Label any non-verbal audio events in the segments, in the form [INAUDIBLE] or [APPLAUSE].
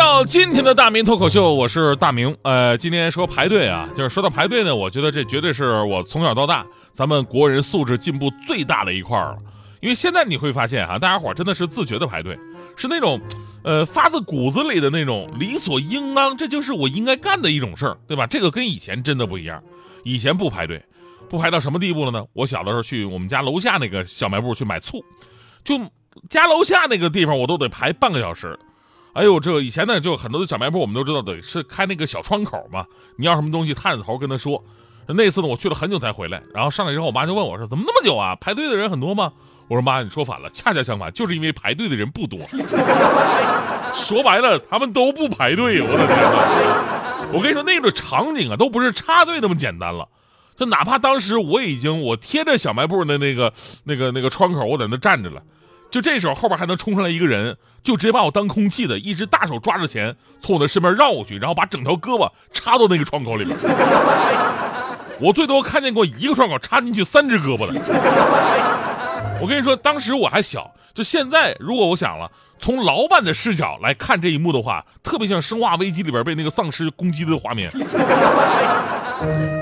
到今天的大明脱口秀，我是大明。呃，今天说排队啊，就是说到排队呢，我觉得这绝对是我从小到大咱们国人素质进步最大的一块儿了。因为现在你会发现哈、大家伙儿真的是自觉的排队，是那种，呃，发自骨子里的那种理所应当，这就是我应该干的一种事儿，对吧？这个跟以前真的不一样，以前不排队，不排到什么地步了呢？我小的时候去我们家楼下那个小卖部去买醋，就家楼下那个地方我都得排半个小时。哎呦，这以前呢，就很多的小卖部，我们都知道得是开那个小窗口嘛。你要什么东西，探着头跟他说。那次呢，我去了很久才回来，然后上来之后，我妈就问我说：“怎么那么久啊？排队的人很多吗？”我说：“妈，你说反了，恰恰相反，就是因为排队的人不多。[LAUGHS] 说白了，他们都不排队。我的天哪！我跟你说，那个场景啊，都不是插队那么简单了。就哪怕当时我已经我贴着小卖部的那个那个那个窗口，我在那站着了。”就这时候，后边还能冲上来一个人，就直接把我当空气的，一只大手抓着钱从我的身边绕过去，然后把整条胳膊插到那个窗口里边。[LAUGHS] 我最多看见过一个窗口插进去三只胳膊的。我跟你说，当时我还小，就现在，如果我想了，从老板的视角来看这一幕的话，特别像《生化危机》里边被那个丧尸攻击的画面。[LAUGHS]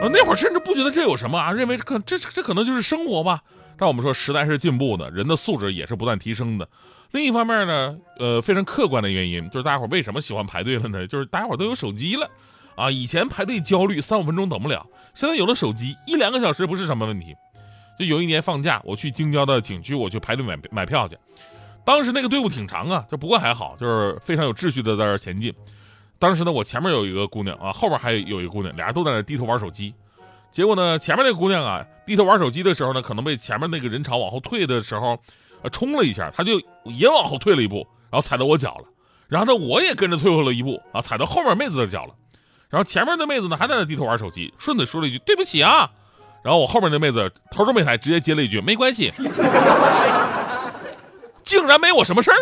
呃，那会儿甚至不觉得这有什么啊，认为可这这可能就是生活吧。但我们说时代是进步的，人的素质也是不断提升的。另一方面呢，呃，非常客观的原因就是大家伙为什么喜欢排队了呢？就是大家伙都有手机了，啊，以前排队焦虑三五分钟等不了，现在有了手机，一两个小时不是什么问题。就有一年放假，我去京郊的景区，我去排队买买票去。当时那个队伍挺长啊，就不过还好，就是非常有秩序的在这前进。当时呢，我前面有一个姑娘啊，后边还有一个姑娘，俩人都在那低头玩手机。结果呢，前面那姑娘啊，低头玩手机的时候呢，可能被前面那个人潮往后退的时候，呃，冲了一下，她就也往后退了一步，然后踩到我脚了。然后呢，我也跟着退后了一步啊，踩到后面妹子的脚了。然后前面的妹子呢，还在那低头玩手机，顺嘴说了一句：“对不起啊。”然后我后面那妹子头都没抬，直接接了一句：“没关系。”竟然没我什么事儿。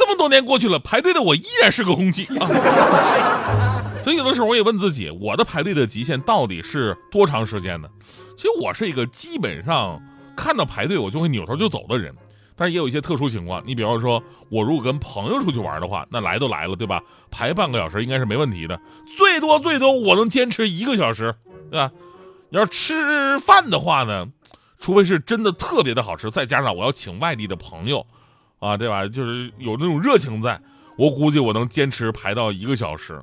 这么多年过去了，排队的我依然是个空气啊。[LAUGHS] [LAUGHS] 所以有的时候我也问自己，我的排队的极限到底是多长时间呢？其实我是一个基本上看到排队我就会扭头就走的人，但是也有一些特殊情况。你比方说，我如果跟朋友出去玩的话，那来都来了，对吧？排半个小时应该是没问题的，最多最多我能坚持一个小时，对吧？要是吃饭的话呢，除非是真的特别的好吃，再加上我要请外地的朋友，啊，对吧？就是有那种热情在，我估计我能坚持排到一个小时。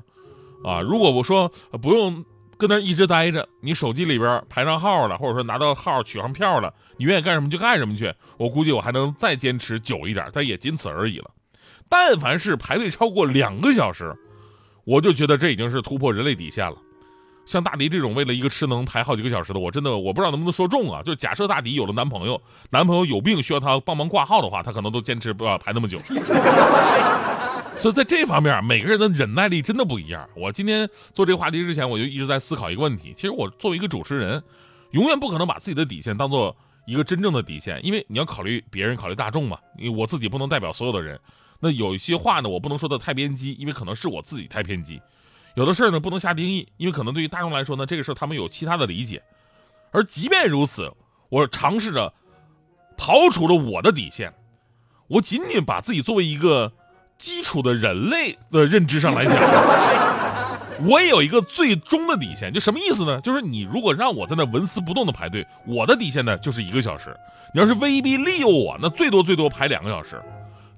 啊，如果我说不用跟那一直待着，你手机里边排上号了，或者说拿到号取上票了，你愿意干什么就干什么去。我估计我还能再坚持久一点，但也仅此而已了。但凡是排队超过两个小时，我就觉得这已经是突破人类底线了。像大迪这种为了一个吃能排好几个小时的，我真的我不知道能不能说中啊。就假设大迪有了男朋友，男朋友有病需要他帮忙挂号的话，他可能都坚持不了排那么久。[LAUGHS] 所以在这方面，每个人的忍耐力真的不一样。我今天做这个话题之前，我就一直在思考一个问题。其实我作为一个主持人，永远不可能把自己的底线当做一个真正的底线，因为你要考虑别人，考虑大众嘛。因为我自己不能代表所有的人。那有一些话呢，我不能说的太偏激，因为可能是我自己太偏激。有的事儿呢，不能下定义，因为可能对于大众来说呢，这个事儿他们有其他的理解。而即便如此，我尝试着刨除了我的底线，我仅仅把自己作为一个。基础的人类的认知上来讲，我也有一个最终的底线，就什么意思呢？就是你如果让我在那纹丝不动的排队，我的底线呢就是一个小时。你要是威逼利诱我，那最多最多排两个小时。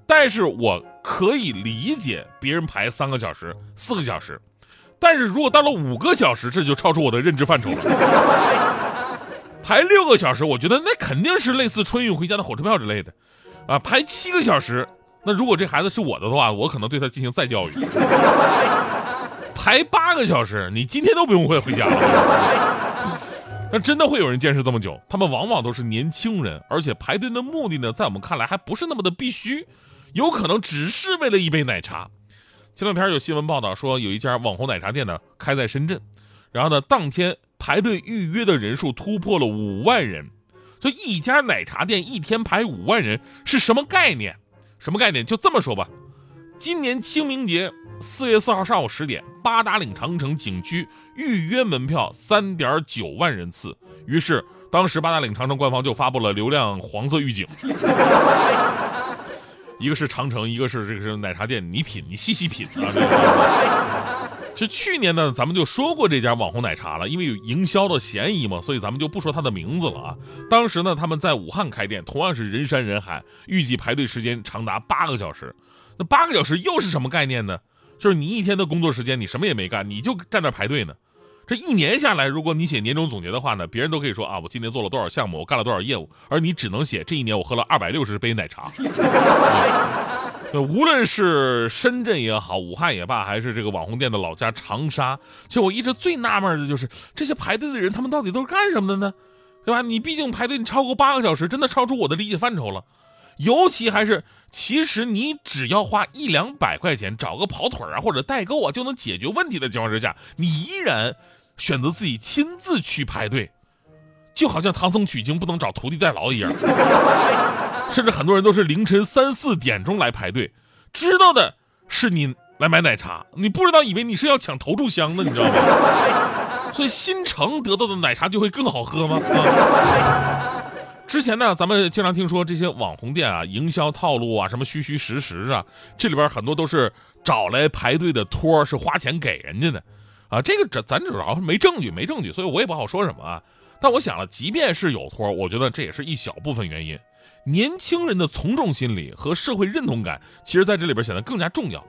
但是我可以理解别人排三个小时、四个小时，但是如果到了五个小时，这就超出我的认知范畴了。[LAUGHS] 排六个小时，我觉得那肯定是类似春运回家的火车票之类的，啊，排七个小时。那如果这孩子是我的话，我可能对他进行再教育。[LAUGHS] 排八个小时，你今天都不用会回家了。那真的会有人坚持这么久？他们往往都是年轻人，而且排队的目的呢，在我们看来还不是那么的必须，有可能只是为了一杯奶茶。前两天有新闻报道说，有一家网红奶茶店呢开在深圳，然后呢，当天排队预约的人数突破了五万人。就一家奶茶店一天排五万人是什么概念？什么概念？就这么说吧，今年清明节四月四号上午十点，八达岭长城景区预约门票三点九万人次。于是当时八达岭长城官方就发布了流量黄色预警。一个是长城，一个是这个是奶茶店，你品，你细细品啊。[LAUGHS] 其实去年呢，咱们就说过这家网红奶茶了，因为有营销的嫌疑嘛，所以咱们就不说它的名字了啊。当时呢，他们在武汉开店，同样是人山人海，预计排队时间长达八个小时。那八个小时又是什么概念呢？就是你一天的工作时间，你什么也没干，你就站那排队呢。这一年下来，如果你写年终总结的话呢，别人都可以说啊，我今年做了多少项目，我干了多少业务，而你只能写这一年我喝了二百六十杯奶茶。[LAUGHS] 无论是深圳也好，武汉也罢，还是这个网红店的老家长沙，其实我一直最纳闷的就是这些排队的人，他们到底都是干什么的呢？对吧？你毕竟排队你超过八个小时，真的超出我的理解范畴了。尤其还是，其实你只要花一两百块钱找个跑腿啊或者代购啊就能解决问题的情况之下，你依然。选择自己亲自去排队，就好像唐僧取经不能找徒弟代劳一样。[LAUGHS] 甚至很多人都是凌晨三四点钟来排队，知道的是你来买奶茶，你不知道以为你是要抢投注箱的，你知道吗？[LAUGHS] 所以新城得到的奶茶就会更好喝吗？之前呢，咱们经常听说这些网红店啊，营销套路啊，什么虚虚实实啊，这里边很多都是找来排队的托，是花钱给人家的。啊，这个这咱主要是没证据，没证据，所以我也不好说什么啊。但我想了，即便是有托，我觉得这也是一小部分原因。年轻人的从众心理和社会认同感，其实在这里边显得更加重要。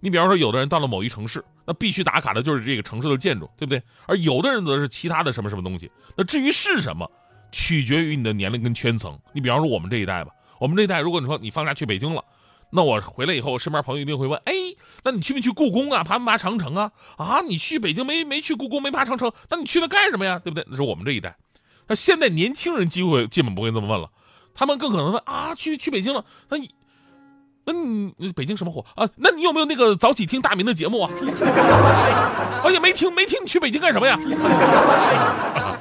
你比方说，有的人到了某一城市，那必须打卡的就是这个城市的建筑，对不对？而有的人则是其他的什么什么东西。那至于是什么，取决于你的年龄跟圈层。你比方说我们这一代吧，我们这一代，如果你说你放假去北京了。那我回来以后，我身边朋友一定会问：哎，那你去没去故宫啊？爬没爬长城啊？啊，你去北京没没去故宫，没爬长城？那你去那干什么呀？对不对？那是我们这一代。那现在年轻人机会基本不会这么问了，他们更可能问：啊，去去北京了？那你，那你北京什么火啊？那你有没有那个早起听大明的节目啊？[LAUGHS] 哎呀，没听没听，你去北京干什么呀？[LAUGHS]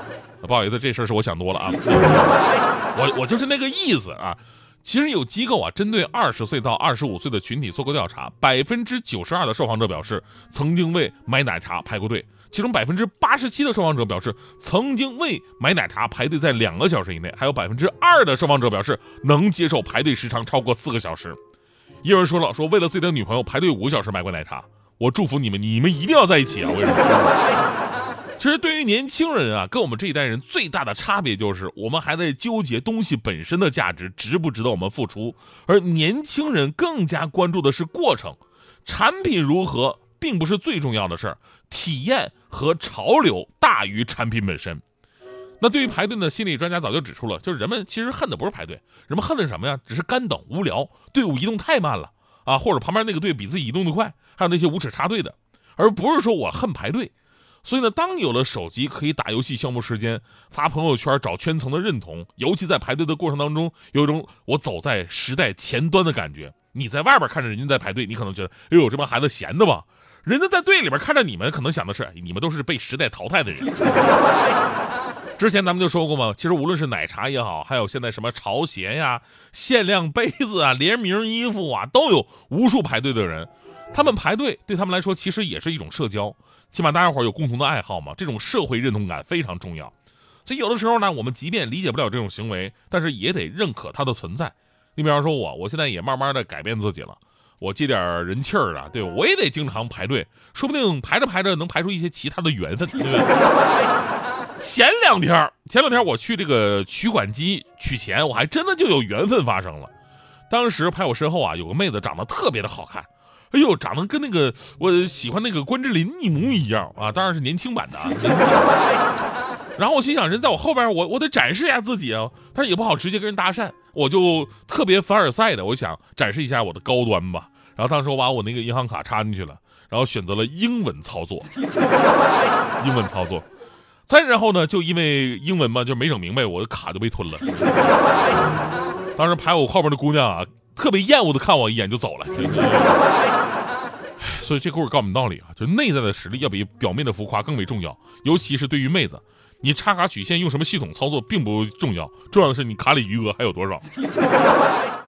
不好意思，这事儿是我想多了啊。[LAUGHS] 我我就是那个意思啊。其实有机构啊，针对二十岁到二十五岁的群体做过调查，百分之九十二的受访者表示曾经为买奶茶排过队，其中百分之八十七的受访者表示曾经为买奶茶排队在两个小时以内，还有百分之二的受访者表示能接受排队时长超过四个小时。有人说了，说为了自己的女朋友排队五个小时买过奶茶，我祝福你们，你们一定要在一起啊！为什么？其实对于年轻人啊，跟我们这一代人最大的差别就是，我们还在纠结东西本身的价值值不值得我们付出，而年轻人更加关注的是过程，产品如何并不是最重要的事儿，体验和潮流大于产品本身。那对于排队呢，心理专家早就指出了，就是人们其实恨的不是排队，人们恨的是什么呀？只是干等无聊，队伍移动太慢了啊，或者旁边那个队比自己移动的快，还有那些无耻插队的，而不是说我恨排队。所以呢，当有了手机可以打游戏消磨时间、发朋友圈找圈层的认同，尤其在排队的过程当中，有一种我走在时代前端的感觉。你在外边看着人家在排队，你可能觉得，哎呦，这帮孩子闲的吧？人家在队里边看着你们，可能想的是，你们都是被时代淘汰的人。[LAUGHS] 之前咱们就说过嘛，其实无论是奶茶也好，还有现在什么潮鞋呀、限量杯子啊、联名衣服啊，都有无数排队的人。他们排队对他们来说，其实也是一种社交。起码大家伙有共同的爱好嘛，这种社会认同感非常重要。所以有的时候呢，我们即便理解不了这种行为，但是也得认可它的存在。你比方说我，我现在也慢慢的改变自己了，我接点人气儿啊，对我也得经常排队，说不定排着排着能排出一些其他的缘分，[LAUGHS] 前两天，前两天我去这个取款机取钱，我还真的就有缘分发生了。当时排我身后啊，有个妹子长得特别的好看。哎呦，长得跟那个我喜欢那个关之琳一模一样啊！当然是年轻版的啊。[LAUGHS] 然后我心想，人在我后边，我我得展示一下自己啊。但是也不好直接跟人搭讪，我就特别凡尔赛的，我想展示一下我的高端吧。然后当时我把我那个银行卡插进去了，然后选择了英文操作，英文操作。再然后呢，就因为英文嘛，就没整明白，我的卡就被吞了。当时排我后边的姑娘啊，特别厌恶的看我一眼就走了。[LAUGHS] 所以这故事告诉我们道理啊，就内在的实力要比表面的浮夸更为重要，尤其是对于妹子，你插卡曲线用什么系统操作并不重要，重要的是你卡里余额还有多少。